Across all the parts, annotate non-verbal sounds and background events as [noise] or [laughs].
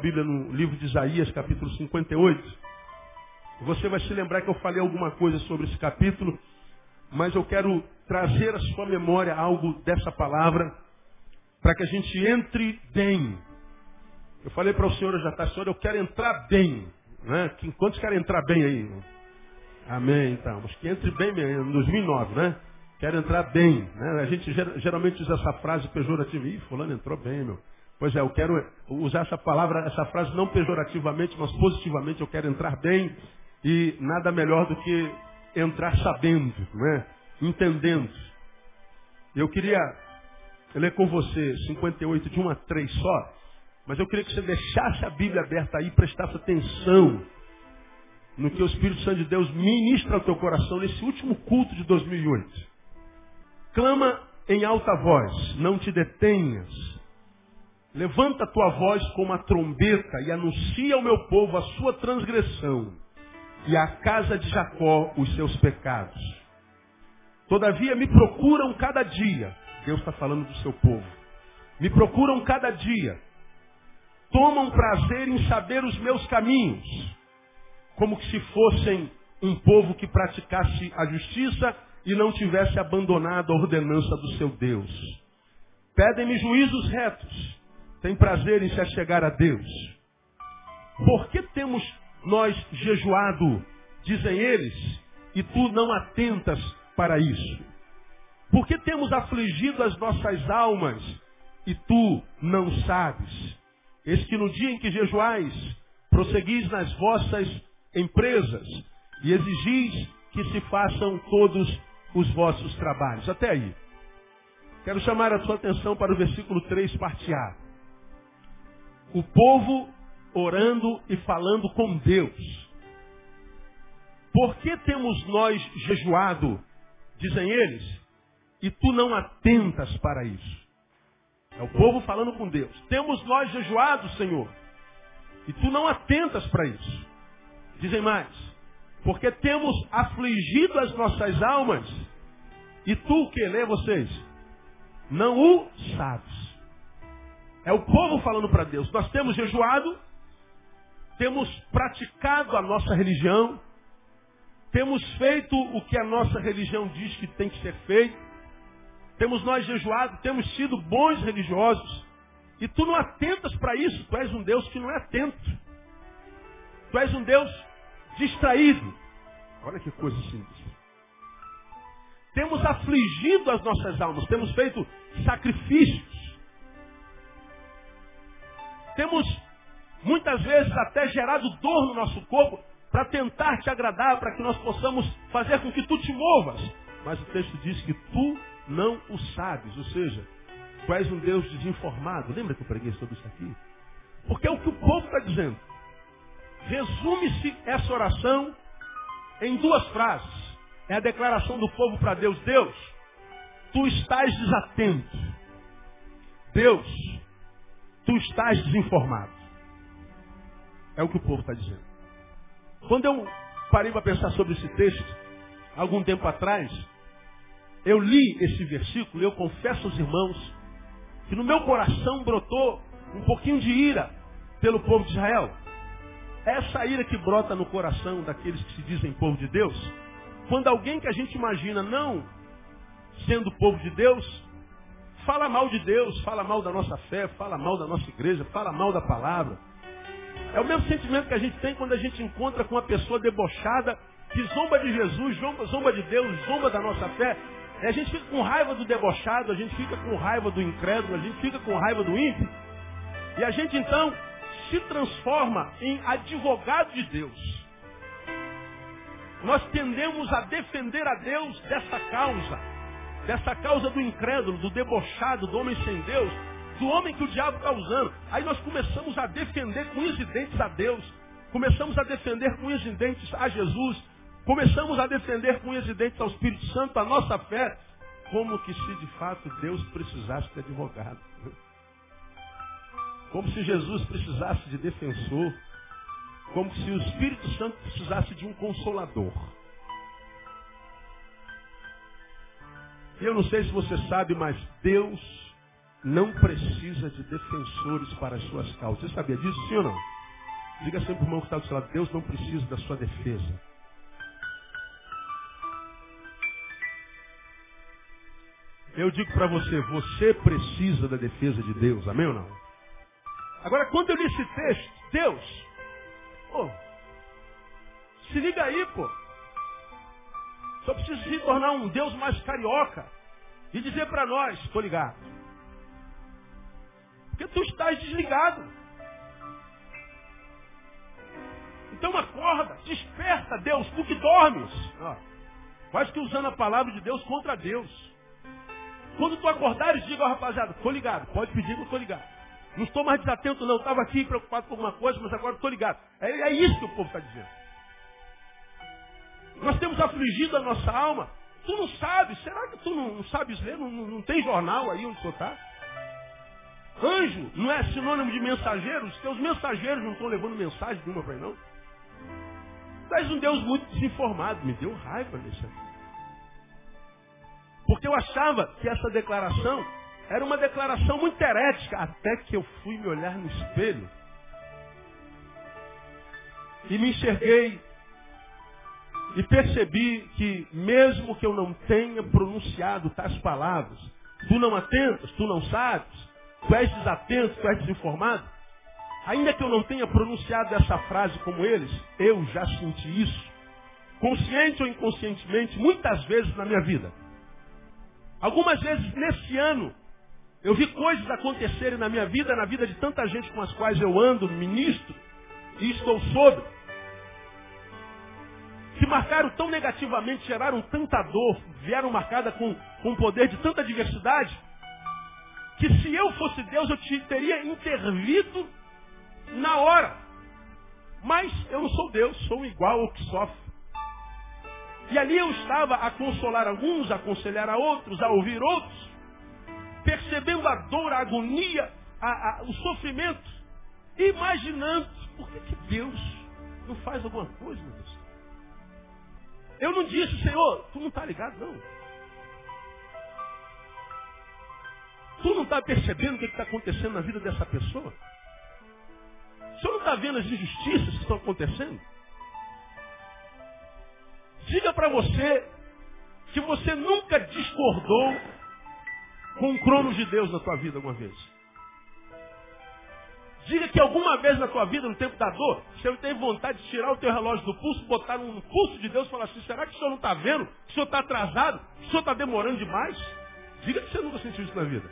Bíblia no livro de Isaías, capítulo 58. Você vai se lembrar que eu falei alguma coisa sobre esse capítulo, mas eu quero trazer à sua memória algo dessa palavra para que a gente entre bem. Eu falei para o senhor já está, senhor, eu quero entrar bem. Né? Quantos querem entrar bem aí? Amém, então. Mas que entre bem mesmo, em 2009, né? Quero entrar bem. Né? A gente ger- geralmente usa essa frase pejorativa. Ih, fulano entrou bem, meu. Pois é, eu quero usar essa palavra, essa frase não pejorativamente, mas positivamente. Eu quero entrar bem e nada melhor do que entrar sabendo, né? entendendo. Eu queria ler com você 58 de 1 a 3 só, mas eu queria que você deixasse a Bíblia aberta aí prestasse atenção no que o Espírito Santo de Deus ministra ao teu coração nesse último culto de 2008. Clama em alta voz, não te detenhas. Levanta a tua voz como a trombeta e anuncia ao meu povo a sua transgressão e à casa de Jacó os seus pecados. Todavia me procuram cada dia. Deus está falando do seu povo. Me procuram cada dia. Tomam prazer em saber os meus caminhos como que se fossem um povo que praticasse a justiça e não tivesse abandonado a ordenança do seu Deus. Pedem-me juízos retos, têm prazer em se achegar a Deus. Por que temos nós jejuado, dizem eles, e tu não atentas para isso? Por que temos afligido as nossas almas e tu não sabes? Eis que no dia em que jejuais, prosseguis nas vossas empresas e exigis que se façam todos os vossos trabalhos. Até aí. Quero chamar a sua atenção para o versículo 3, parte A. O povo orando e falando com Deus. Por que temos nós jejuado, dizem eles, e tu não atentas para isso? É o povo falando com Deus. Temos nós jejuado, Senhor, e tu não atentas para isso. Dizem mais, porque temos afligido as nossas almas, e tu que lê vocês? Não o sabes. É o povo falando para Deus. Nós temos jejuado, temos praticado a nossa religião, temos feito o que a nossa religião diz que tem que ser feito, temos nós jejuado, temos sido bons religiosos, e tu não atentas para isso, tu és um Deus que não é atento. Tu és um Deus distraído. Olha que coisa simples. Temos afligido as nossas almas, temos feito sacrifícios. Temos muitas vezes até gerado dor no nosso corpo para tentar te agradar, para que nós possamos fazer com que tu te movas. Mas o texto diz que tu não o sabes, ou seja, tu és um Deus desinformado. Lembra que eu preguei sobre isso aqui? Porque é o que o povo está dizendo. Resume-se essa oração em duas frases. É a declaração do povo para Deus. Deus, tu estás desatento. Deus, tu estás desinformado. É o que o povo está dizendo. Quando eu parei para pensar sobre esse texto, algum tempo atrás, eu li esse versículo e eu confesso aos irmãos que no meu coração brotou um pouquinho de ira pelo povo de Israel. Essa ira que brota no coração daqueles que se dizem povo de Deus, quando alguém que a gente imagina não sendo povo de Deus, fala mal de Deus, fala mal da nossa fé, fala mal da nossa igreja, fala mal da palavra. É o mesmo sentimento que a gente tem quando a gente encontra com uma pessoa debochada que zomba de Jesus, zomba, zomba de Deus, zomba da nossa fé. E a gente fica com raiva do debochado, a gente fica com raiva do incrédulo, a gente fica com raiva do ímpio. E a gente então se transforma em advogado de Deus. nós tendemos a defender a Deus dessa causa, dessa causa do incrédulo, do debochado, do homem sem Deus, do homem que o diabo está usando. Aí nós começamos a defender com os dentes a Deus, começamos a defender com os dentes a Jesus, começamos a defender com os dentes ao Espírito Santo a nossa fé, como que se de fato Deus precisasse de advogado. Como se Jesus precisasse de defensor. Como se o Espírito Santo precisasse de um consolador. Eu não sei se você sabe, mas Deus não precisa de defensores para as suas causas. Você sabia disso, sim ou não? Diga sempre para o irmão que está do seu lado, Deus não precisa da sua defesa. Eu digo para você, você precisa da defesa de Deus, amém ou não? Agora, quando eu li esse texto, Deus, pô, se liga aí, pô. Só precisa se tornar um Deus mais carioca e dizer para nós, estou ligado. Porque tu estás desligado. Então acorda, desperta Deus, tu que dormes. Ó, quase que usando a palavra de Deus contra Deus. Quando tu acordares, diga, ó rapaziada, estou ligado. Pode pedir que eu estou ligado. Não estou mais desatento, não. Estava aqui preocupado com alguma coisa, mas agora estou ligado. É, é, isso que o povo está dizendo. Nós temos afligido a nossa alma. Tu não sabes. Será que tu não, não sabes ler? Não, não, não, tem jornal aí onde tu está? Anjo não é sinônimo de mensageiro? Os teus mensageiros não estão levando mensagem nenhuma para aí, não? Tu és um Deus muito desinformado. Me deu raiva aqui. Porque eu achava que essa declaração era uma declaração muito herética, até que eu fui me olhar no espelho e me enxerguei e percebi que mesmo que eu não tenha pronunciado tais palavras, tu não atentas, tu não sabes, tu és desatento, tu és desinformado, ainda que eu não tenha pronunciado essa frase como eles, eu já senti isso, consciente ou inconscientemente, muitas vezes na minha vida. Algumas vezes nesse ano, eu vi coisas acontecerem na minha vida, na vida de tanta gente com as quais eu ando, ministro, e estou sobre, que marcaram tão negativamente, geraram tanta dor, vieram marcadas com, com o poder de tanta diversidade, que se eu fosse Deus, eu te teria intervido na hora. Mas eu não sou Deus, sou igual ao que sofre. E ali eu estava a consolar alguns, a aconselhar a outros, a ouvir outros, percebendo a dor, a agonia, a, a, o sofrimento, imaginando por que, que Deus não faz alguma coisa, meu Deus? Eu não disse, Senhor, tu não está ligado, não. Tu não está percebendo o que está acontecendo na vida dessa pessoa? O senhor não está vendo as injustiças que estão acontecendo? Diga para você que você nunca discordou com o crono de Deus na tua vida alguma vez. Diga que alguma vez na tua vida, no tempo da dor, você teve vontade de tirar o teu relógio do pulso, botar no pulso de Deus e falar assim, será que o senhor não está vendo? Que o senhor está atrasado? Que o senhor está demorando demais? Diga que você nunca sentiu isso na vida.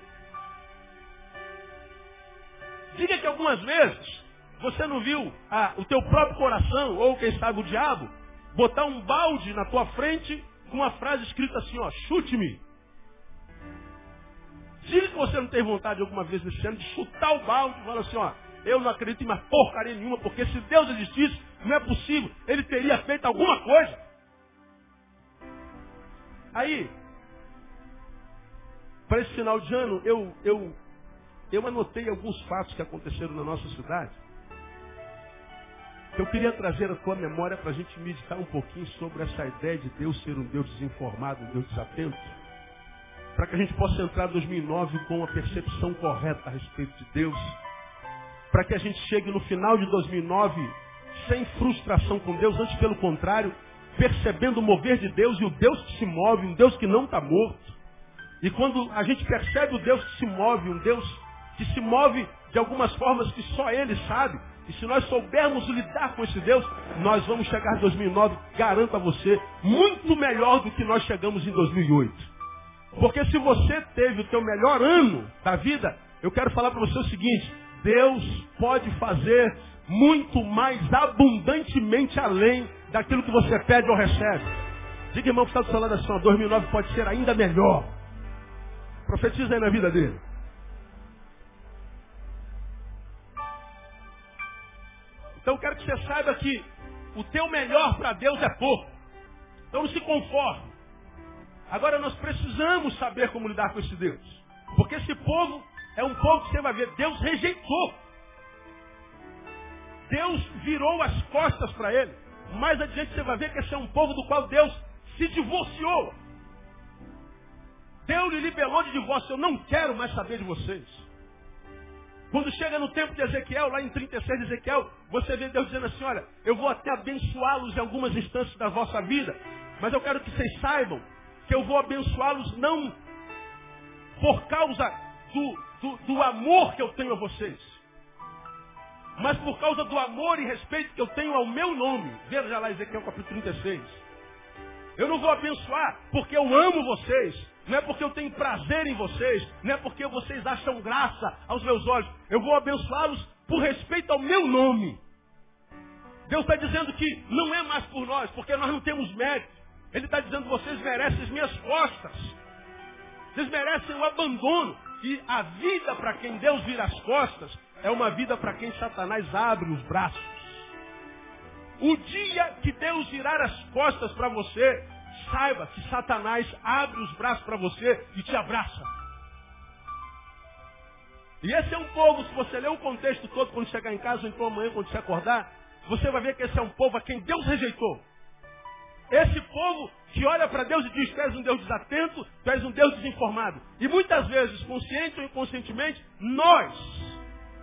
Diga que algumas vezes você não viu o teu próprio coração, ou quem sabe o diabo, botar um balde na tua frente com uma frase escrita assim, ó, chute-me. Diga que você não tem vontade alguma vez nesse ano de chutar o balde e falar assim, ó, eu não acredito em mais porcaria nenhuma, porque se Deus existisse, não é possível, ele teria feito alguma coisa. Aí, para esse final de ano, eu, eu, eu anotei alguns fatos que aconteceram na nossa cidade. Eu queria trazer a tua memória para a gente meditar um pouquinho sobre essa ideia de Deus ser um Deus desinformado, um Deus desatento. Para que a gente possa entrar em 2009 com a percepção correta a respeito de Deus. Para que a gente chegue no final de 2009 sem frustração com Deus, antes pelo contrário, percebendo o mover de Deus e o Deus que se move, um Deus que não está morto. E quando a gente percebe o Deus que se move, um Deus que se move de algumas formas que só Ele sabe, e se nós soubermos lidar com esse Deus, nós vamos chegar em 2009, garanto a você, muito melhor do que nós chegamos em 2008. Porque se você teve o teu melhor ano da vida, eu quero falar para você o seguinte, Deus pode fazer muito mais abundantemente além daquilo que você pede ou recebe. Diga, irmão, que está do seu lado assim, ó, 2009 pode ser ainda melhor. Profetiza aí na vida dele. Então eu quero que você saiba que o teu melhor para Deus é pouco. Então não se conforme. Agora nós precisamos saber como lidar com esse Deus. Porque esse povo é um povo que você vai ver, Deus rejeitou. Deus virou as costas para ele. Mais adiante você vai ver que esse é um povo do qual Deus se divorciou. Deu-lhe libelou de divórcio. Eu não quero mais saber de vocês. Quando chega no tempo de Ezequiel, lá em 36 de Ezequiel, você vê Deus dizendo assim, olha, eu vou até abençoá-los em algumas instâncias da vossa vida, mas eu quero que vocês saibam que eu vou abençoá-los não por causa do, do, do amor que eu tenho a vocês, mas por causa do amor e respeito que eu tenho ao meu nome. Veja lá Ezequiel capítulo 36. Eu não vou abençoar porque eu amo vocês, não é porque eu tenho prazer em vocês, não é porque vocês acham graça aos meus olhos. Eu vou abençoá-los por respeito ao meu nome. Deus está dizendo que não é mais por nós, porque nós não temos mérito. Ele está dizendo, vocês merecem as minhas costas. Vocês merecem o abandono. E a vida para quem Deus vira as costas é uma vida para quem Satanás abre os braços. O dia que Deus virar as costas para você, saiba que Satanás abre os braços para você e te abraça. E esse é um povo, se você ler o contexto todo quando chegar em casa ou então amanhã quando você acordar, você vai ver que esse é um povo a quem Deus rejeitou. Esse povo que olha para Deus e diz, tu és um Deus desatento, tu és um Deus desinformado. E muitas vezes, consciente ou inconscientemente, nós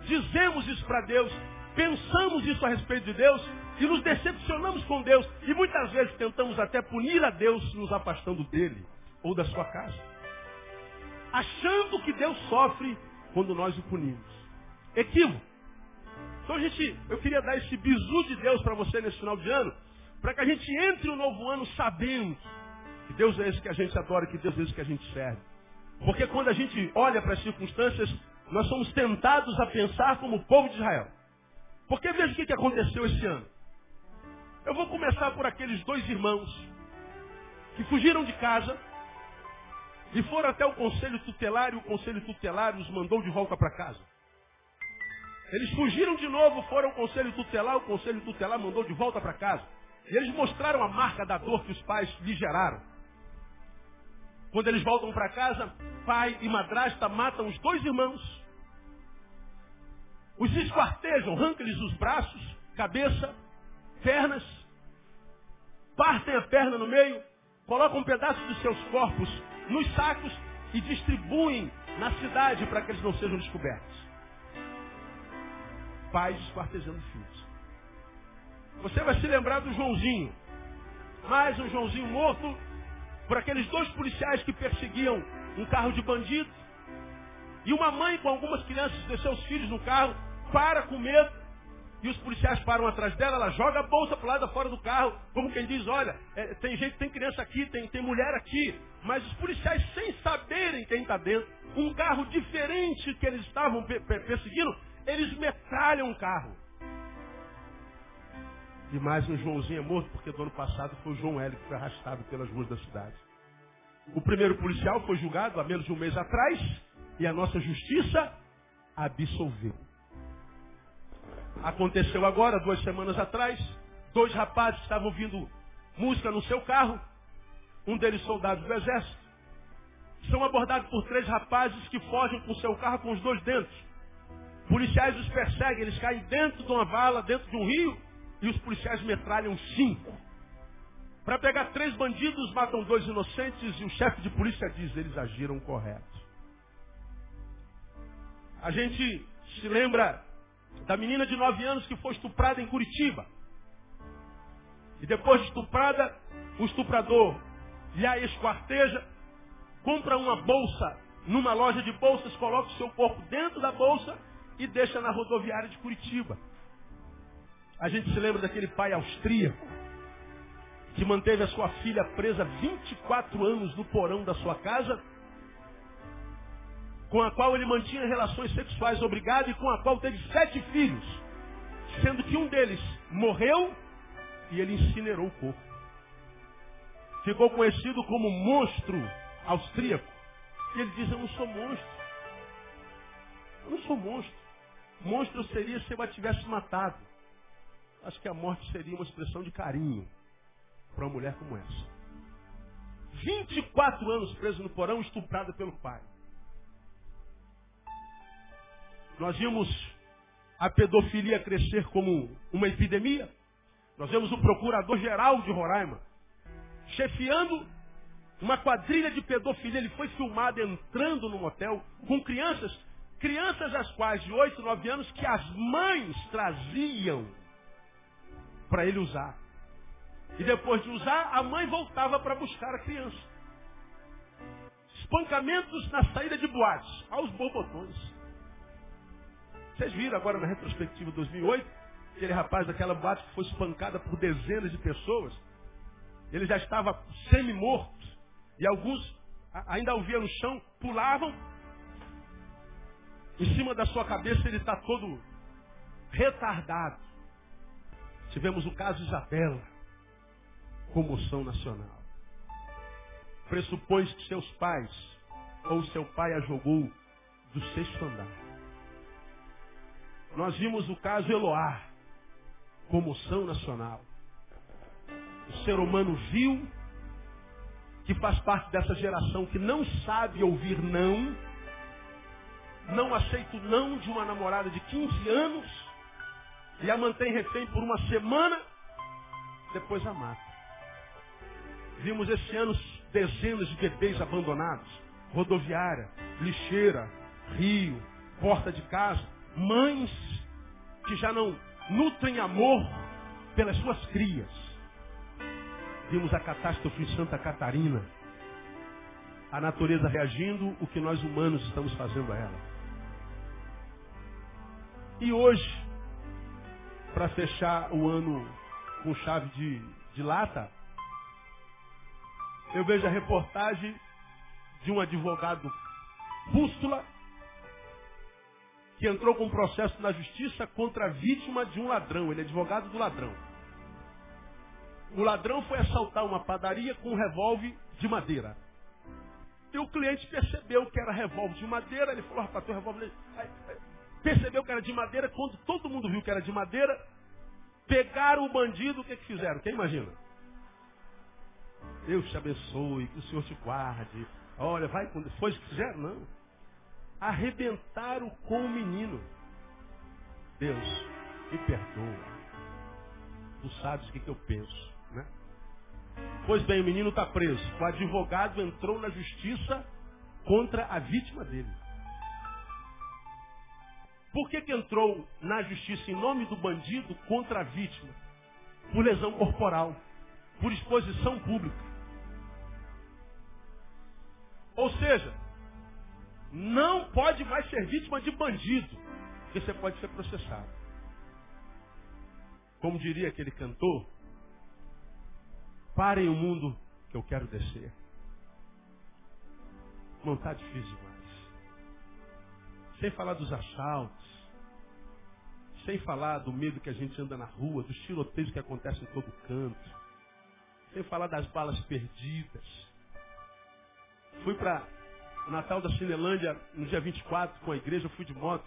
dizemos isso para Deus, pensamos isso a respeito de Deus e nos decepcionamos com Deus. E muitas vezes tentamos até punir a Deus nos afastando dele ou da sua casa. Achando que Deus sofre quando nós o punimos. Equívoco. Então, gente, eu queria dar esse bisu de Deus para você nesse final de ano, para que a gente entre no novo ano sabendo que Deus é esse que a gente adora, que Deus é esse que a gente serve. Porque quando a gente olha para as circunstâncias, nós somos tentados a pensar como o povo de Israel. Porque veja o que aconteceu esse ano. Eu vou começar por aqueles dois irmãos que fugiram de casa e foram até o conselho tutelar e o conselho tutelar os mandou de volta para casa. Eles fugiram de novo, foram ao conselho tutelar, o conselho tutelar mandou de volta para casa. E eles mostraram a marca da dor que os pais lhe geraram. Quando eles voltam para casa, pai e madrasta matam os dois irmãos. Os esquartejam, arrancam-lhes os braços, cabeça, pernas, partem a perna no meio, colocam um pedaço dos seus corpos nos sacos e distribuem na cidade para que eles não sejam descobertos. Pais esquartejando filhos. Você vai se lembrar do Joãozinho. Mais um Joãozinho morto por aqueles dois policiais que perseguiam um carro de bandido. E uma mãe com algumas crianças deixou os filhos no carro, para com medo, e os policiais param atrás dela, ela joga a bolsa para o lado fora do carro, como quem diz, olha, é, tem gente, tem criança aqui, tem, tem mulher aqui. Mas os policiais, sem saberem quem está dentro, um carro diferente que eles estavam perseguindo, eles metralham o carro. E mais um Joãozinho é morto, porque do ano passado foi o João Hélio que foi arrastado pelas ruas da cidade. O primeiro policial foi julgado há menos de um mês atrás e a nossa justiça absolveu. Aconteceu agora, duas semanas atrás, dois rapazes estavam ouvindo música no seu carro, um deles soldado do exército, são abordados por três rapazes que fogem com seu carro com os dois dentro. Policiais os perseguem, eles caem dentro de uma vala, dentro de um rio, e os policiais metralham cinco. Para pegar três bandidos, matam dois inocentes e o chefe de polícia diz, eles agiram correto. A gente se lembra da menina de nove anos que foi estuprada em Curitiba. E depois de estuprada, o estuprador lhe a esquarteja, compra uma bolsa numa loja de bolsas, coloca o seu corpo dentro da bolsa e deixa na rodoviária de Curitiba. A gente se lembra daquele pai austríaco que manteve a sua filha presa 24 anos no porão da sua casa, com a qual ele mantinha relações sexuais obrigado e com a qual teve sete filhos, sendo que um deles morreu e ele incinerou o corpo. Ficou conhecido como monstro austríaco. E ele diz, eu não sou monstro. Eu não sou monstro. Monstro seria se eu a tivesse matado. Acho que a morte seria uma expressão de carinho para uma mulher como essa. 24 anos preso no porão, estuprada pelo pai. Nós vimos a pedofilia crescer como uma epidemia. Nós vemos o procurador-geral de Roraima chefiando uma quadrilha de pedofilia. Ele foi filmado entrando no motel com crianças, crianças as quais de 8, 9 anos que as mães traziam para ele usar. E depois de usar, a mãe voltava para buscar a criança. Espancamentos na saída de boates, aos borbotões. Vocês viram agora na retrospectiva 2008, aquele rapaz daquela boate que foi espancada por dezenas de pessoas. Ele já estava semi-morto. E alguns ainda o via no chão, pulavam. Em cima da sua cabeça ele está todo retardado. Tivemos o caso Isabela. Comoção nacional. Pressupõe que seus pais ou seu pai a jogou do sexto andar. Nós vimos o caso Eloá, comoção nacional. O ser humano viu que faz parte dessa geração que não sabe ouvir não, não aceita o não de uma namorada de 15 anos e a mantém refém por uma semana, depois a mata. Vimos esse ano dezenas de bebês abandonados, rodoviária, lixeira, rio, porta de casa mães que já não nutrem amor pelas suas crias. Vimos a catástrofe em Santa Catarina. A natureza reagindo, o que nós humanos estamos fazendo a ela. E hoje, para fechar o ano com chave de, de lata, eu vejo a reportagem de um advogado pústula que entrou com um processo na justiça contra a vítima de um ladrão. Ele é advogado do ladrão. O ladrão foi assaltar uma padaria com um revólver de madeira. E o cliente percebeu que era revólver de madeira. Ele falou, rapaz, teu revólver... Percebeu que era de madeira. Quando todo mundo viu que era de madeira, pegaram o bandido. O que, que fizeram? Quem imagina? Deus te abençoe, que o Senhor te guarde. Olha, vai com Foi isso que fizeram? Não arrebentaram com o menino. Deus, me perdoa. Tu sabes o que, que eu penso, né? Pois bem, o menino está preso. O advogado entrou na justiça contra a vítima dele. Por que, que entrou na justiça em nome do bandido contra a vítima? Por lesão corporal, por exposição pública. Ou seja, não pode mais ser vítima de bandido, porque você pode ser processado. Como diria aquele cantor, parem o mundo que eu quero descer. Não está difícil. Sem falar dos assaltos, sem falar do medo que a gente anda na rua, dos tiroteios que acontecem em todo canto, sem falar das balas perdidas. Fui para o Natal da Cinelândia, no dia 24, com a igreja, fui de moto.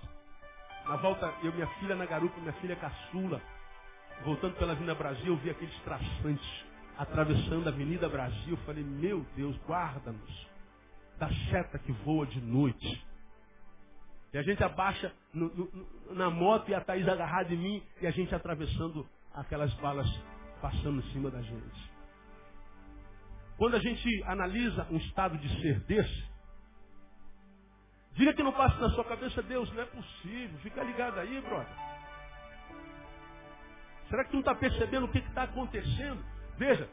Na volta, eu minha filha na garupa, minha filha caçula. Voltando pela Avenida Brasil, eu vi aqueles traçantes atravessando a Avenida Brasil. Eu falei, meu Deus, guarda-nos da seta que voa de noite. E a gente abaixa no, no, na moto e a Thaís agarrada em mim e a gente atravessando aquelas balas passando em cima da gente. Quando a gente analisa um estado de ser desse, Diga que não passa na sua cabeça, Deus, não é possível. Fica ligado aí, brother. Será que tu não está percebendo o que está acontecendo? Veja,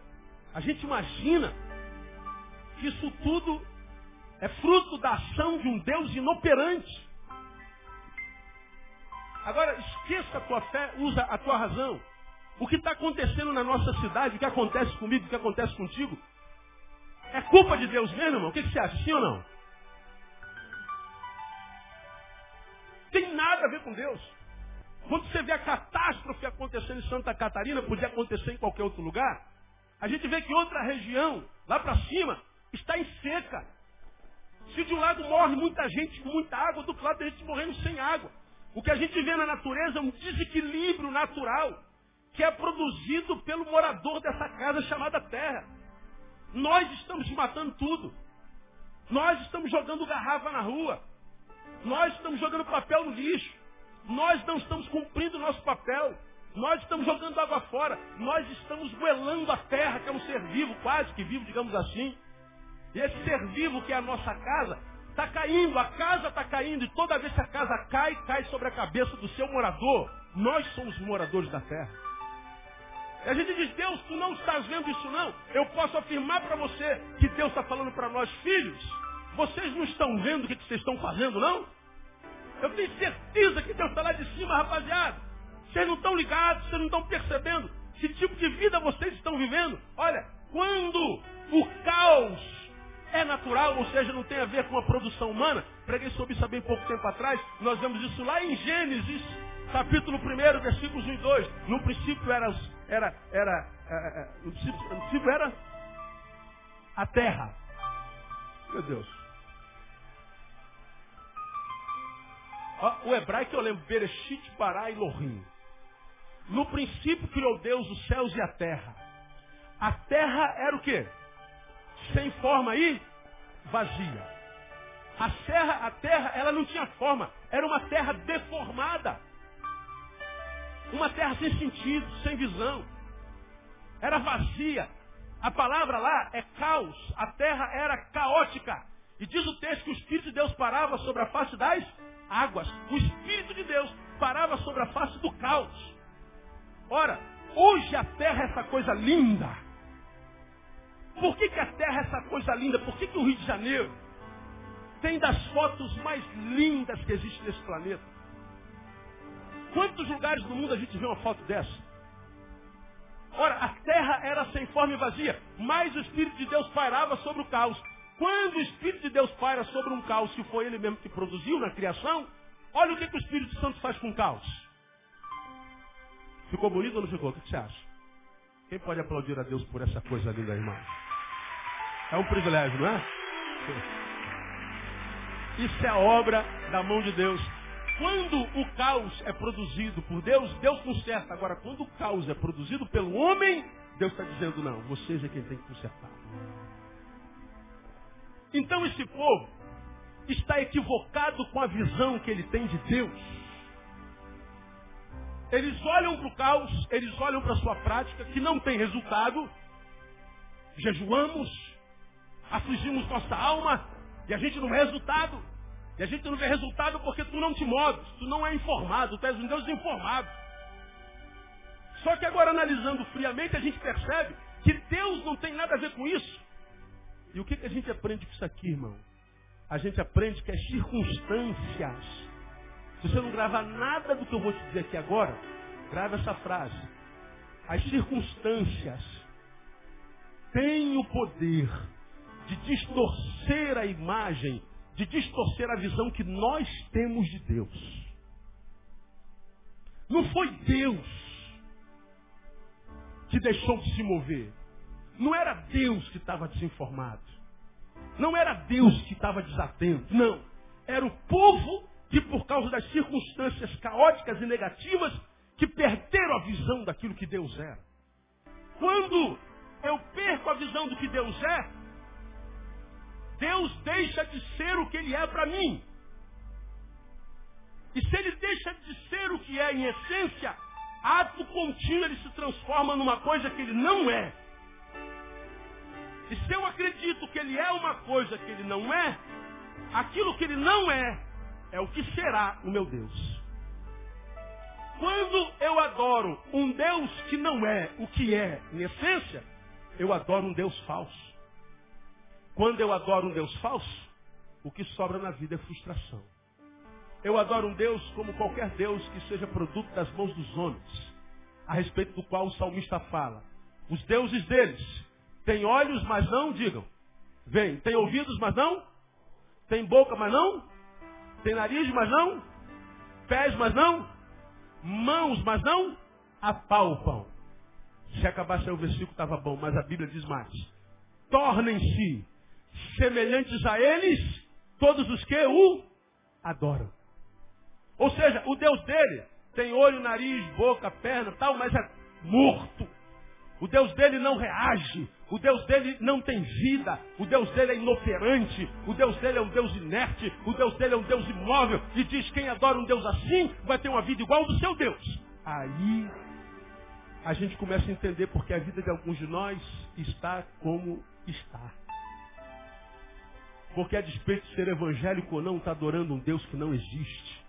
a gente imagina que isso tudo é fruto da ação de um Deus inoperante. Agora, esqueça a tua fé, usa a tua razão. O que está acontecendo na nossa cidade, o que acontece comigo, o que acontece contigo, é culpa de Deus mesmo, irmão? O que, que você acha, sim ou não? Tem nada a ver com Deus. Quando você vê a catástrofe acontecendo em Santa Catarina, podia acontecer em qualquer outro lugar, a gente vê que outra região, lá para cima, está em seca. Se de um lado morre muita gente com muita água, do outro lado tem gente morrendo sem água. O que a gente vê na natureza é um desequilíbrio natural que é produzido pelo morador dessa casa chamada terra. Nós estamos matando tudo. Nós estamos jogando garrafa na rua. Nós estamos jogando papel no lixo. Nós não estamos cumprindo o nosso papel. Nós estamos jogando água fora. Nós estamos goelando a terra, que é um ser vivo, quase que vivo, digamos assim. E esse ser vivo que é a nossa casa, está caindo, a casa está caindo, e toda vez que a casa cai, cai sobre a cabeça do seu morador. Nós somos moradores da terra. E a gente diz, Deus, tu não estás vendo isso não. Eu posso afirmar para você que Deus está falando para nós, filhos, vocês não estão vendo o que, vocês estão fazendo, não? Eu tenho certeza que Deus está lá de cima, rapaziada. Vocês não estão ligados, vocês não estão percebendo que tipo de vida vocês estão vivendo. Olha, quando o caos é natural, ou seja, não tem a ver com a produção humana, preguei sobre isso há bem pouco tempo atrás, nós vemos isso lá em Gênesis, capítulo 1, versículos 1 e 2. No princípio era, era, era, é, é, no, princípio, no princípio era a terra. Meu Deus. O hebraico eu lembro, Bereshit, Pará e Lohim. No princípio criou Deus os céus e a terra. A terra era o quê? Sem forma e vazia. A terra, a terra, ela não tinha forma. Era uma terra deformada. Uma terra sem sentido, sem visão. Era vazia. A palavra lá é caos. A terra era caótica. E diz o texto que o Espírito de Deus parava sobre a face das águas. O Espírito de Deus parava sobre a face do caos. Ora, hoje a terra é essa coisa linda. Por que, que a terra é essa coisa linda? Por que, que o Rio de Janeiro tem das fotos mais lindas que existem nesse planeta? Quantos lugares do mundo a gente vê uma foto dessa? Ora, a terra era sem forma e vazia, mas o Espírito de Deus pairava sobre o caos. Quando o Espírito de Deus paira sobre um caos que foi ele mesmo que produziu na criação, olha o que, que o Espírito Santo faz com o caos. Ficou bonito ou não ficou? O que você acha? Quem pode aplaudir a Deus por essa coisa linda, irmão? É um privilégio, não é? Isso é obra da mão de Deus. Quando o caos é produzido por Deus, Deus conserta. Agora, quando o caos é produzido pelo homem, Deus está dizendo, não, vocês é quem tem que consertar. Então esse povo está equivocado com a visão que ele tem de Deus. Eles olham para o caos, eles olham para a sua prática, que não tem resultado. Jejuamos, afligimos nossa alma, e a gente não vê resultado. E a gente não vê resultado porque tu não te moves, tu não é informado, tu és um Deus informado. Só que agora analisando friamente a gente percebe que Deus não tem nada a ver com isso. E o que, que a gente aprende com isso aqui, irmão? A gente aprende que as circunstâncias se você não gravar nada do que eu vou te dizer aqui agora, grava essa frase. As circunstâncias têm o poder de distorcer a imagem, de distorcer a visão que nós temos de Deus. Não foi Deus que deixou de se mover. Não era Deus que estava desinformado. Não era Deus que estava desatento. Não. Era o povo que por causa das circunstâncias caóticas e negativas, que perderam a visão daquilo que Deus é. Quando eu perco a visão do que Deus é, Deus deixa de ser o que Ele é para mim. E se Ele deixa de ser o que é em essência, ato contínuo Ele se transforma numa coisa que Ele não é. E se eu acredito que Ele é uma coisa que Ele não é, aquilo que Ele não é, é o que será o meu Deus. Quando eu adoro um Deus que não é o que é em essência, eu adoro um Deus falso. Quando eu adoro um Deus falso, o que sobra na vida é frustração. Eu adoro um Deus como qualquer Deus que seja produto das mãos dos homens, a respeito do qual o salmista fala. Os deuses deles têm olhos, mas não, digam, vem, têm ouvidos, mas não, têm boca, mas não tem nariz, mas não. Pés, mas não. mãos, mas não apalpam. Se acabasse aí o versículo estava bom, mas a Bíblia diz mais. Tornem-se semelhantes a eles todos os que o adoram. Ou seja, o Deus dele tem olho, nariz, boca, perna, tal, mas é morto. O Deus dele não reage. O Deus dele não tem vida. O Deus dele é inoperante. O Deus dele é um Deus inerte. O Deus dele é um Deus imóvel. E diz: quem adora um Deus assim vai ter uma vida igual ao do seu Deus. Aí a gente começa a entender porque a vida de alguns de nós está como está. Porque a despeito de ser evangélico ou não, está adorando um Deus que não existe.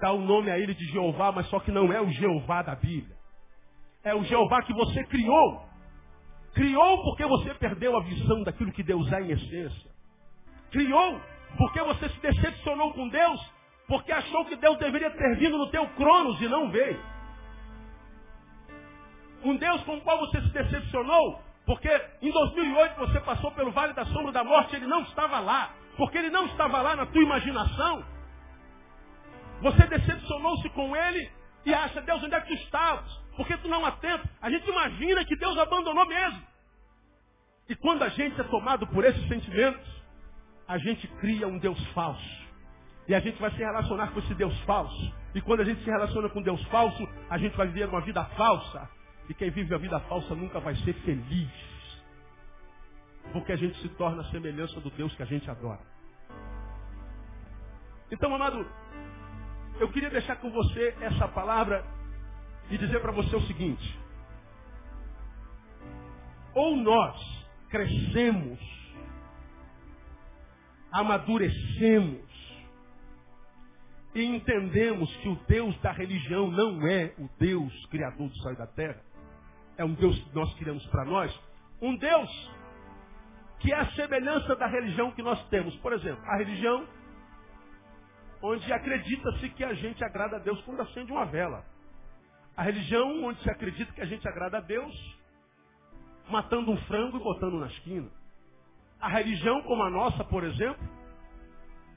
Dá o um nome a ele de Jeová, mas só que não é o Jeová da Bíblia. É o Jeová que você criou. Criou porque você perdeu a visão daquilo que Deus é em essência. Criou porque você se decepcionou com Deus, porque achou que Deus deveria ter vindo no teu cronos e não veio. Um Deus com o qual você se decepcionou, porque em 2008 você passou pelo vale da sombra da morte, ele não estava lá. Porque ele não estava lá na tua imaginação. Você decepcionou-se com ele e acha, Deus, onde é que tu estavas? Porque tu não há tempo. A gente imagina que Deus abandonou mesmo. E quando a gente é tomado por esses sentimentos, a gente cria um Deus falso. E a gente vai se relacionar com esse Deus falso. E quando a gente se relaciona com Deus falso, a gente vai viver uma vida falsa. E quem vive a vida falsa nunca vai ser feliz. Porque a gente se torna a semelhança do Deus que a gente adora. Então, amado, eu queria deixar com você essa palavra e dizer para você o seguinte. Ou nós crescemos, amadurecemos e entendemos que o Deus da religião não é o Deus criador do céu e da terra, é um Deus que nós criamos para nós, um Deus que é a semelhança da religião que nós temos. Por exemplo, a religião onde acredita-se que a gente agrada a Deus quando acende uma vela. A religião onde se acredita que a gente agrada a Deus matando um frango e botando na esquina. A religião como a nossa, por exemplo,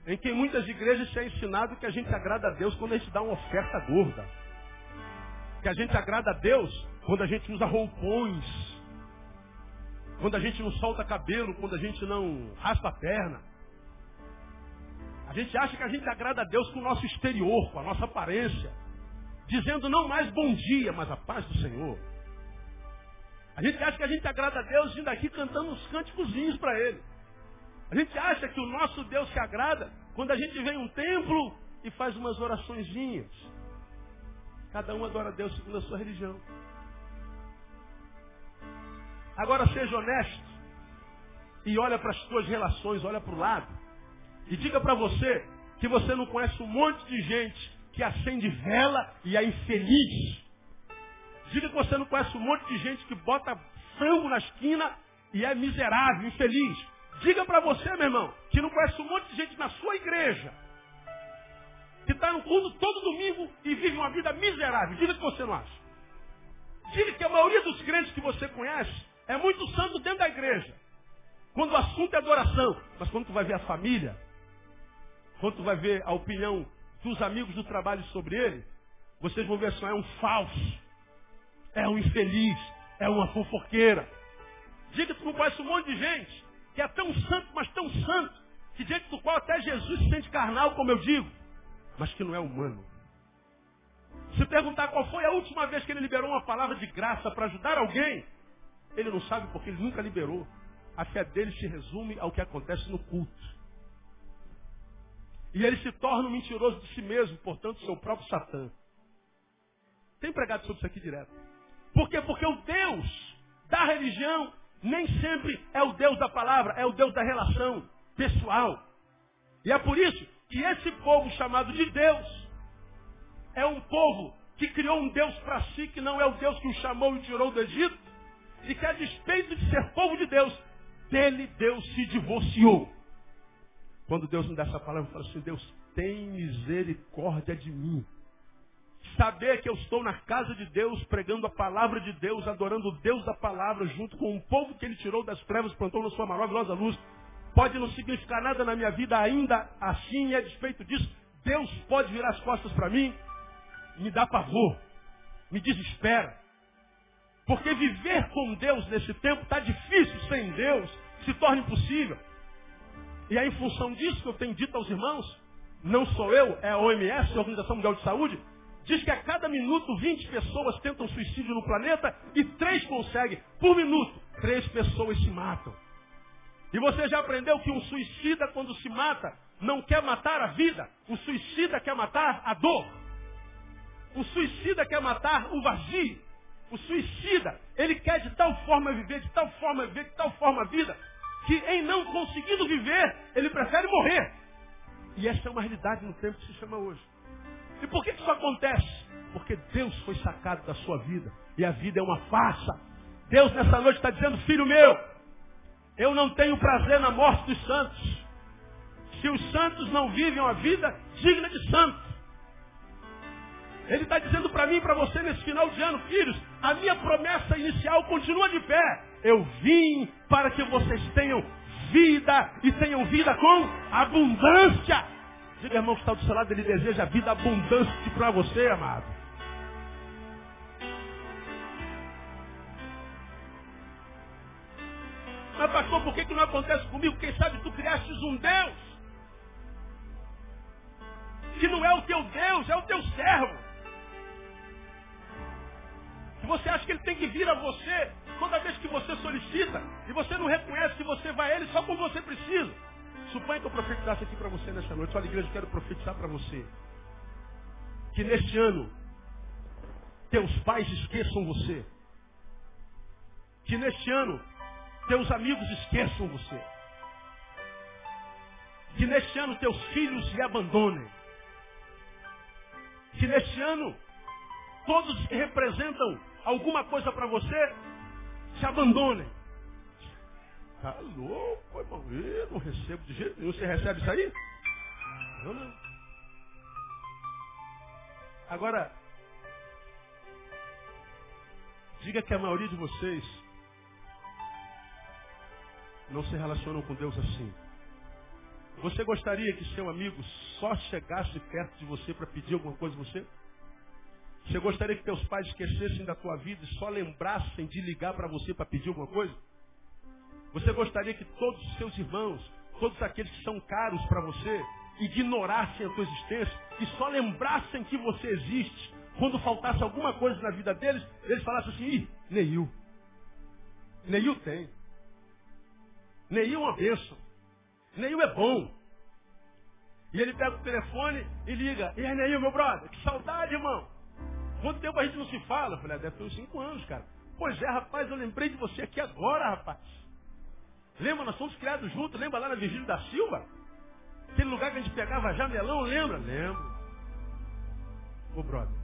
em que em muitas igrejas se é ensinado que a gente agrada a Deus quando a gente dá uma oferta gorda. Que a gente agrada a Deus quando a gente usa roupões, quando a gente não solta cabelo, quando a gente não raspa a perna. A gente acha que a gente agrada a Deus com o nosso exterior, com a nossa aparência, dizendo não mais bom dia, mas a paz do Senhor. A gente acha que a gente agrada a Deus vindo aqui cantando uns cânticozinhos para Ele. A gente acha que o nosso Deus se agrada quando a gente vem um templo e faz umas oraçõezinhas. Cada um adora a Deus segundo a sua religião. Agora seja honesto e olha para as suas relações, olha para o lado. E diga para você que você não conhece um monte de gente que acende vela e é infeliz. Diga que você não conhece um monte de gente que bota frango na esquina e é miserável, infeliz. Diga para você, meu irmão, que não conhece um monte de gente na sua igreja que está no culto todo domingo e vive uma vida miserável. Diga que você não acha. Diga que a maioria dos crentes que você conhece é muito santo dentro da igreja. Quando o assunto é adoração. Mas quando tu vai ver a família, quando tu vai ver a opinião dos amigos do trabalho sobre ele, vocês vão ver assim, é um falso. É um infeliz. É uma fofoqueira. Diga que tu não conhece um monte de gente que é tão santo, mas tão santo, que diante do qual até Jesus se sente carnal, como eu digo, mas que não é humano. Se perguntar qual foi a última vez que ele liberou uma palavra de graça para ajudar alguém, ele não sabe porque ele nunca liberou. A fé dele se resume ao que acontece no culto. E ele se torna um mentiroso de si mesmo, portanto, seu próprio Satã. Tem pregado sobre isso aqui direto. Por quê? Porque o Deus da religião nem sempre é o Deus da palavra, é o Deus da relação pessoal. E é por isso que esse povo chamado de Deus é um povo que criou um Deus para si, que não é o Deus que o chamou e tirou do Egito, e que a despeito de ser povo de Deus, dele Deus se divorciou. Quando Deus me dá essa palavra, eu falo assim, Deus tem misericórdia de mim. Saber que eu estou na casa de Deus, pregando a palavra de Deus, adorando o Deus da palavra, junto com o povo que ele tirou das trevas, plantou na sua maravilhosa luz, pode não significar nada na minha vida ainda assim, e a despeito disso, Deus pode virar as costas para mim. me dá pavor, me desespera. Porque viver com Deus nesse tempo está difícil sem Deus, se torna impossível. E é em função disso que eu tenho dito aos irmãos, não sou eu, é a OMS, a Organização Mundial de Saúde, diz que a cada minuto 20 pessoas tentam suicídio no planeta e 3 conseguem. Por minuto, 3 pessoas se matam. E você já aprendeu que um suicida, quando se mata, não quer matar a vida. O suicida quer matar a dor. O suicida quer matar o vazio. O suicida, ele quer de tal forma viver, de tal forma viver, de tal forma a vida, que em não conseguindo viver, ele prefere morrer. E essa é uma realidade no tempo que se chama hoje. E por que isso acontece? Porque Deus foi sacado da sua vida. E a vida é uma farsa. Deus nessa noite está dizendo, filho meu, eu não tenho prazer na morte dos santos. Se os santos não vivem uma vida digna de santo. Ele está dizendo para mim e para você nesse final de ano, filhos, a minha promessa inicial continua de pé. Eu vim para que vocês tenham vida e tenham vida com abundância. Diga, irmão, que está do seu lado, ele deseja vida abundante para você, amado. Mas pastor, por que, que não acontece comigo? Quem sabe tu criastes um Deus que não é o teu Deus, é o teu servo. Você acha que ele tem que vir a você toda vez que você solicita e você não reconhece que você vai a ele só quando você precisa. Suponha que eu profetizasse aqui para você nessa noite. Olha, igreja, eu quero profetizar para você. Que neste ano, teus pais esqueçam você. Que neste ano, teus amigos esqueçam você. Que neste ano, teus filhos lhe abandonem. Que neste ano, todos que representam alguma coisa para você, se abandone. Tá louco, irmão. Eu não recebo de jeito nenhum. Você recebe isso aí? Eu não. Agora, diga que a maioria de vocês não se relacionam com Deus assim. Você gostaria que seu amigo só chegasse perto de você para pedir alguma coisa a você? Você gostaria que teus pais esquecessem da tua vida e só lembrassem de ligar para você para pedir alguma coisa? Você gostaria que todos os seus irmãos, todos aqueles que são caros para você, ignorassem a tua existência e só lembrassem que você existe quando faltasse alguma coisa na vida deles, eles falassem assim, ih, Neil. Neil tem. Neil é uma bênção. Neil é bom. E ele pega o telefone e liga. E aí, Neil, meu brother, que saudade, irmão. Quanto tempo a gente não se fala? Eu falei, ah, deve ter uns cinco anos, cara. Pois é, rapaz, eu lembrei de você aqui agora, rapaz. Lembra, nós fomos criados juntos, lembra lá na Virgílio da Silva? Aquele lugar que a gente pegava jamelão, lembra? Lembro. Ô, brother,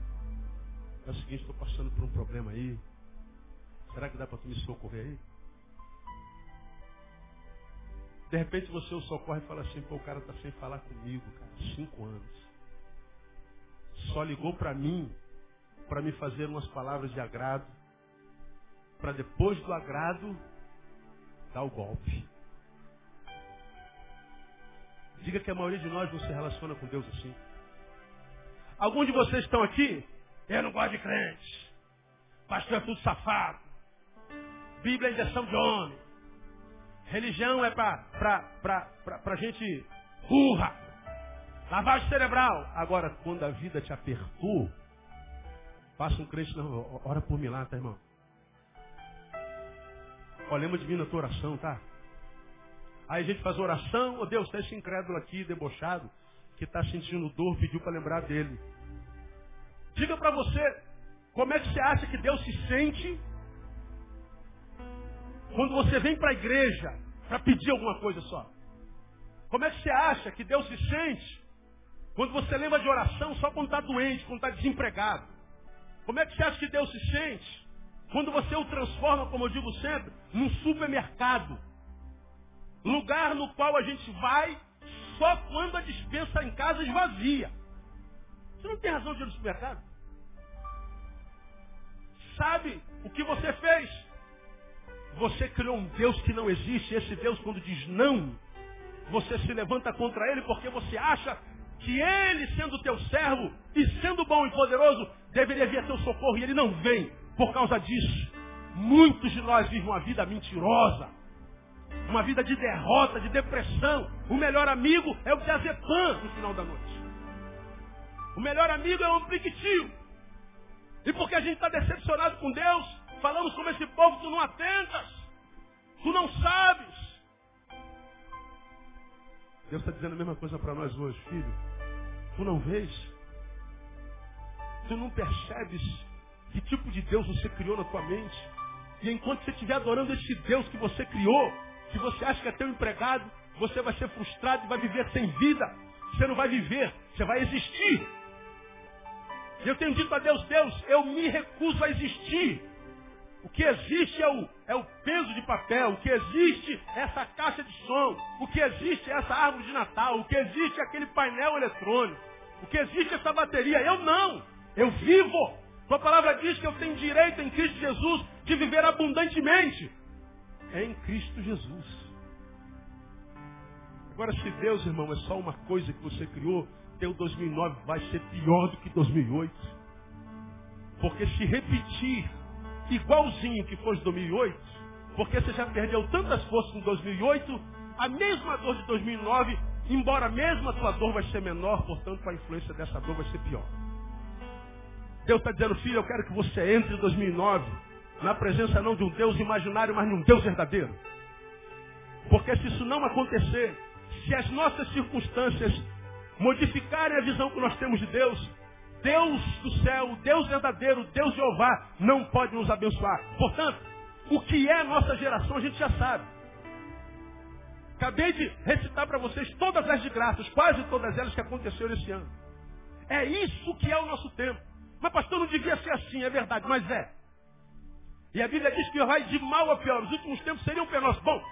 é o seguinte, estou passando por um problema aí. Será que dá para tu me socorrer aí? De repente você o socorre e fala assim, pô, o cara está sem falar comigo, cara, cinco anos. Só ligou para mim para me fazer umas palavras de agrado, para depois do agrado dar o golpe. Diga que a maioria de nós não se relaciona com Deus assim. Alguns de vocês estão aqui, eu não gosto de crente. Pastor é tudo safado. Bíblia é injeção de homem. Religião é para gente burra. Lavagem cerebral. Agora, quando a vida te apertou, Passa um crente, não, ora por mim lá, tá, irmão? Ó, lembra de mim na tua oração, tá? Aí a gente faz oração, oh Deus, tá esse incrédulo aqui, debochado, que está sentindo dor, pediu para lembrar dele. Diga para você, como é que você acha que Deus se sente quando você vem para a igreja para pedir alguma coisa só? Como é que você acha que Deus se sente quando você lembra de oração só quando está doente, quando está desempregado? Como é que você acha que Deus se sente? Quando você o transforma, como eu digo sempre, num supermercado. Lugar no qual a gente vai só quando a dispensa em casa esvazia. Você não tem razão de ir no supermercado? Sabe o que você fez? Você criou um Deus que não existe. Esse Deus, quando diz não, você se levanta contra ele porque você acha que ele, sendo teu servo e sendo bom e poderoso, deveria vir a teu socorro e ele não vem. Por causa disso, muitos de nós vivem uma vida mentirosa, uma vida de derrota, de depressão. O melhor amigo é o diazepam no final da noite. O melhor amigo é o ampliquitio. E porque a gente está decepcionado com Deus, falamos como esse povo, tu não atentas, tu não sabes. Deus está dizendo a mesma coisa para nós hoje, filho. Tu não vês? Tu não percebes que tipo de Deus você criou na tua mente? E enquanto você estiver adorando esse Deus que você criou, que você acha que é teu empregado, você vai ser frustrado e vai viver sem vida. Você não vai viver, você vai existir. E eu tenho dito a Deus, Deus, eu me recuso a existir. O que existe é o, é o peso de papel, o que existe é essa caixa de som, o que existe é essa árvore de Natal, o que existe é aquele painel eletrônico, o que existe é essa bateria. Eu não, eu vivo. Sua palavra diz que eu tenho direito em Cristo Jesus de viver abundantemente. É em Cristo Jesus. Agora, se Deus, irmão, é só uma coisa que você criou, teu 2009 vai ser pior do que 2008. Porque se repetir igualzinho que foi de 2008, porque você já perdeu tantas forças em 2008, a mesma dor de 2009, embora mesmo a tua dor vai ser menor, portanto a influência dessa dor vai ser pior. Deus está dizendo, filho, eu quero que você entre em 2009 na presença não de um Deus imaginário, mas de um Deus verdadeiro. Porque se isso não acontecer, se as nossas circunstâncias modificarem a visão que nós temos de Deus, Deus do céu, Deus verdadeiro, Deus Jeová, não pode nos abençoar. Portanto, o que é a nossa geração a gente já sabe. Acabei de recitar para vocês todas as de graças, quase todas elas que aconteceram esse ano. É isso que é o nosso tempo. Mas pastor, não devia ser assim, é verdade, mas é. E a Bíblia diz que vai de mal a pior. Os últimos tempos seriam penosos. Bom,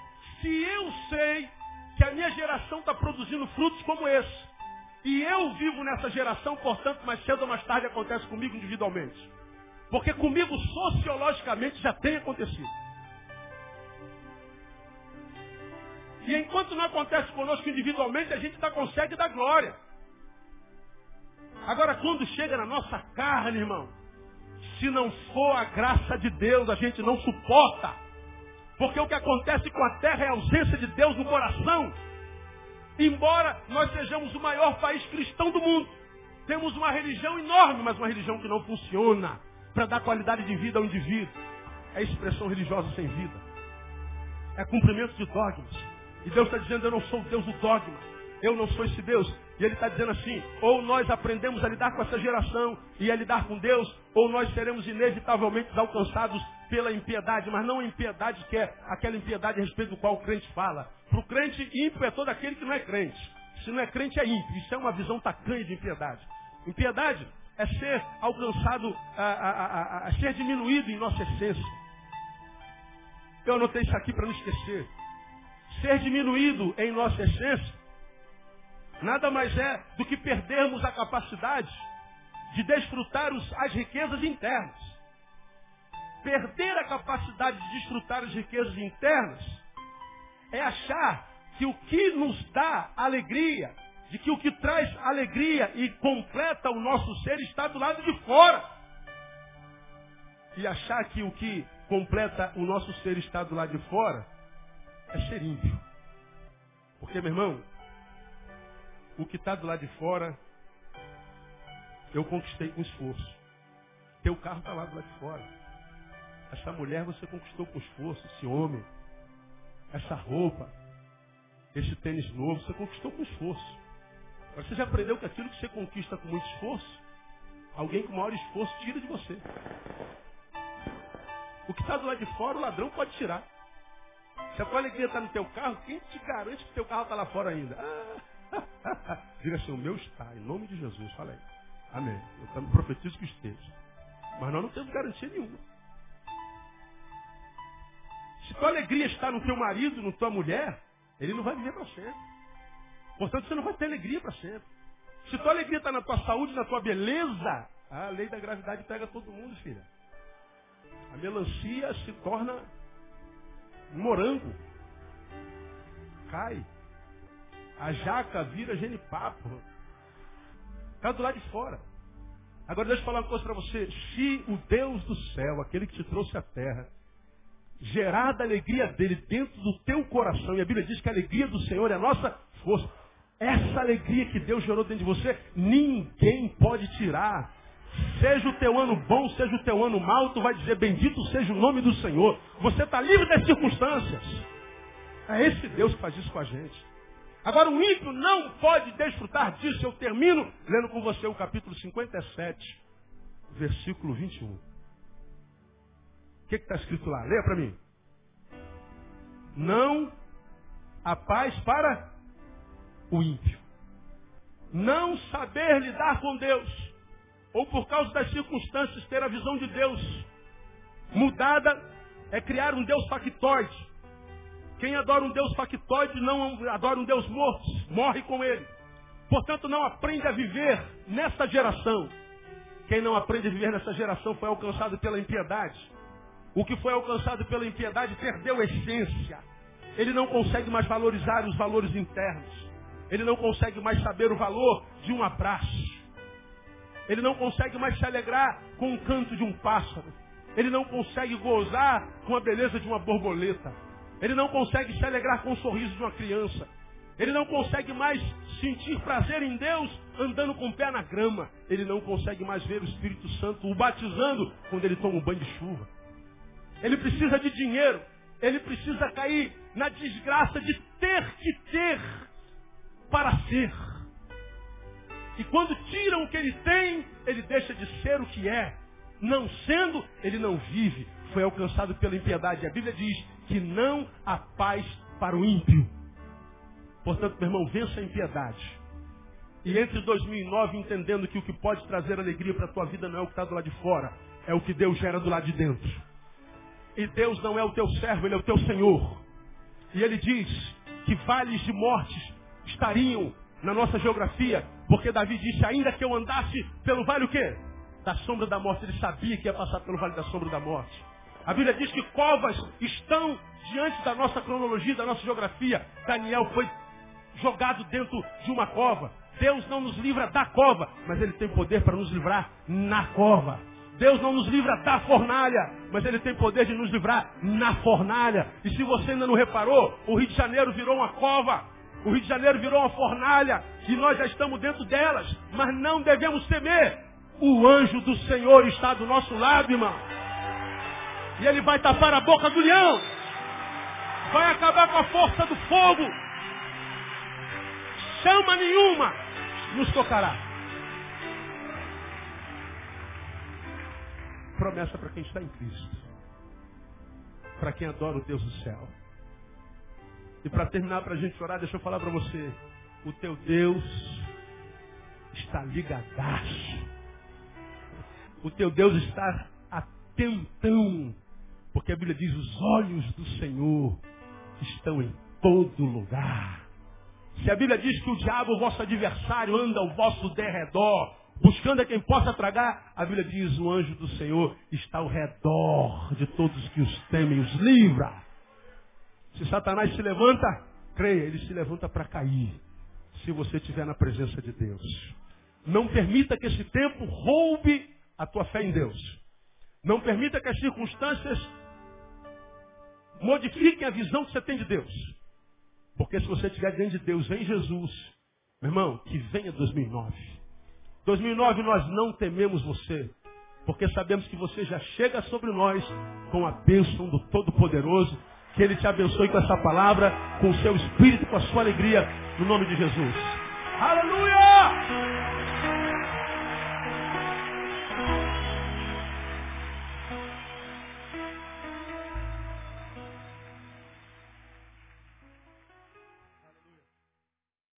se eu sei que a minha geração está produzindo frutos como esse, e eu vivo nessa geração, portanto, mais cedo ou mais tarde acontece comigo individualmente. Porque comigo, sociologicamente, já tem acontecido. E enquanto não acontece conosco individualmente, a gente ainda consegue dar glória. Agora, quando chega na nossa carne, irmão, se não for a graça de Deus, a gente não suporta. Porque o que acontece com a terra é a ausência de Deus no coração. Embora nós sejamos o maior país cristão do mundo, temos uma religião enorme, mas uma religião que não funciona para dar qualidade de vida ao indivíduo. É expressão religiosa sem vida. É cumprimento de dogmas. E Deus está dizendo, eu não sou o Deus do dogma. Eu não sou esse Deus. E Ele está dizendo assim, ou nós aprendemos a lidar com essa geração e a lidar com Deus, ou nós seremos inevitavelmente alcançados pela impiedade, mas não a impiedade que é aquela impiedade a respeito do qual o crente fala. Para o crente, ímpio é todo aquele que não é crente. Se não é crente, é ímpio. Isso é uma visão tacanha de impiedade. Impiedade é ser alcançado, a, a, a, a ser diminuído em nossa essência. Eu anotei isso aqui para não esquecer. Ser diminuído em nossa essência nada mais é do que perdermos a capacidade de desfrutar as riquezas internas. Perder a capacidade de desfrutar as riquezas internas é achar que o que nos dá alegria, de que o que traz alegria e completa o nosso ser está do lado de fora. E achar que o que completa o nosso ser está do lado de fora é ser ímpio. Porque, meu irmão, o que está do lado de fora, eu conquistei com esforço. Teu carro está lá do lado de fora. Essa mulher você conquistou com esforço, esse homem. Essa roupa, esse tênis novo, você conquistou com esforço. Mas você já aprendeu que aquilo que você conquista com muito esforço, alguém com maior esforço tira de você. O que está do lado de fora, o ladrão pode tirar. Se a tua alegria está no teu carro, quem te garante que teu carro está lá fora ainda? Ah, [laughs] Diga assim, o meu está, em nome de Jesus. Fala aí. Amém. Eu também profetizo que esteja. Mas nós não temos garantia nenhuma. Se tua alegria está no teu marido, na tua mulher, ele não vai viver para sempre. Portanto, você não vai ter alegria para sempre. Se tua alegria está na tua saúde, na tua beleza, a lei da gravidade pega todo mundo, filha. A melancia se torna morango. Cai. A jaca vira genipapo. Está do lado de fora. Agora deixa eu falar uma coisa para você. Se o Deus do céu, aquele que te trouxe à terra, gerar da alegria dele dentro do teu coração, e a Bíblia diz que a alegria do Senhor é a nossa força. Essa alegria que Deus gerou dentro de você, ninguém pode tirar. Seja o teu ano bom, seja o teu ano mau, tu vai dizer, bendito seja o nome do Senhor. Você está livre das circunstâncias. É esse Deus que faz isso com a gente. Agora o ímpio não pode desfrutar disso. Eu termino lendo com você o capítulo 57, versículo 21. O que está escrito lá? Leia para mim. Não há paz para o ímpio. Não saber lidar com Deus ou por causa das circunstâncias ter a visão de Deus mudada, é criar um Deus factoide. Quem adora um Deus factoide não adora um Deus morto, morre com ele. Portanto, não aprende a viver nessa geração. Quem não aprende a viver nessa geração foi alcançado pela impiedade. O que foi alcançado pela impiedade perdeu essência. Ele não consegue mais valorizar os valores internos. Ele não consegue mais saber o valor de um abraço. Ele não consegue mais se alegrar com o canto de um pássaro. Ele não consegue gozar com a beleza de uma borboleta. Ele não consegue se alegrar com o sorriso de uma criança. Ele não consegue mais sentir prazer em Deus andando com o pé na grama. Ele não consegue mais ver o Espírito Santo o batizando quando ele toma um banho de chuva. Ele precisa de dinheiro. Ele precisa cair na desgraça de ter que ter para ser. E quando tiram o que ele tem, ele deixa de ser o que é. Não sendo, ele não vive. Foi alcançado pela impiedade. A Bíblia diz que não há paz para o ímpio. Portanto, meu irmão, vença a impiedade. E entre 2009 entendendo que o que pode trazer alegria para a tua vida não é o que está do lado de fora, é o que Deus gera do lado de dentro. E Deus não é o teu servo, Ele é o teu Senhor. E Ele diz que vales de mortes estariam na nossa geografia, porque Davi disse, ainda que eu andasse pelo vale o quê? Da sombra da morte. Ele sabia que ia passar pelo vale da sombra da morte. A Bíblia diz que covas estão diante da nossa cronologia, da nossa geografia. Daniel foi jogado dentro de uma cova. Deus não nos livra da cova, mas Ele tem poder para nos livrar na cova. Deus não nos livra da fornalha, mas Ele tem poder de nos livrar na fornalha. E se você ainda não reparou, o Rio de Janeiro virou uma cova. O Rio de Janeiro virou uma fornalha e nós já estamos dentro delas, mas não devemos temer. O anjo do Senhor está do nosso lado, irmão. E ele vai tapar a boca do leão. Vai acabar com a força do fogo. Chama nenhuma nos tocará. Promessa para quem está em Cristo. Para quem adora o Deus do céu. E para terminar, para a gente orar, deixa eu falar para você. O teu Deus está ligadaço. O teu Deus está atentão. Porque a Bíblia diz, os olhos do Senhor estão em todo lugar. Se a Bíblia diz que o diabo, o vosso adversário, anda ao vosso derredor, buscando a quem possa tragar, a Bíblia diz, o anjo do Senhor está ao redor de todos que os temem, os livra. Se Satanás se levanta, creia, ele se levanta para cair. Se você estiver na presença de Deus. Não permita que esse tempo roube a tua fé em Deus. Não permita que as circunstâncias modifiquem a visão que você tem de Deus. Porque se você estiver diante de Deus em Jesus, meu irmão, que venha 2009. 2009 nós não tememos você, porque sabemos que você já chega sobre nós com a bênção do Todo-Poderoso que Ele te abençoe com essa palavra, com o seu espírito, com a sua alegria, no nome de Jesus. Aleluia!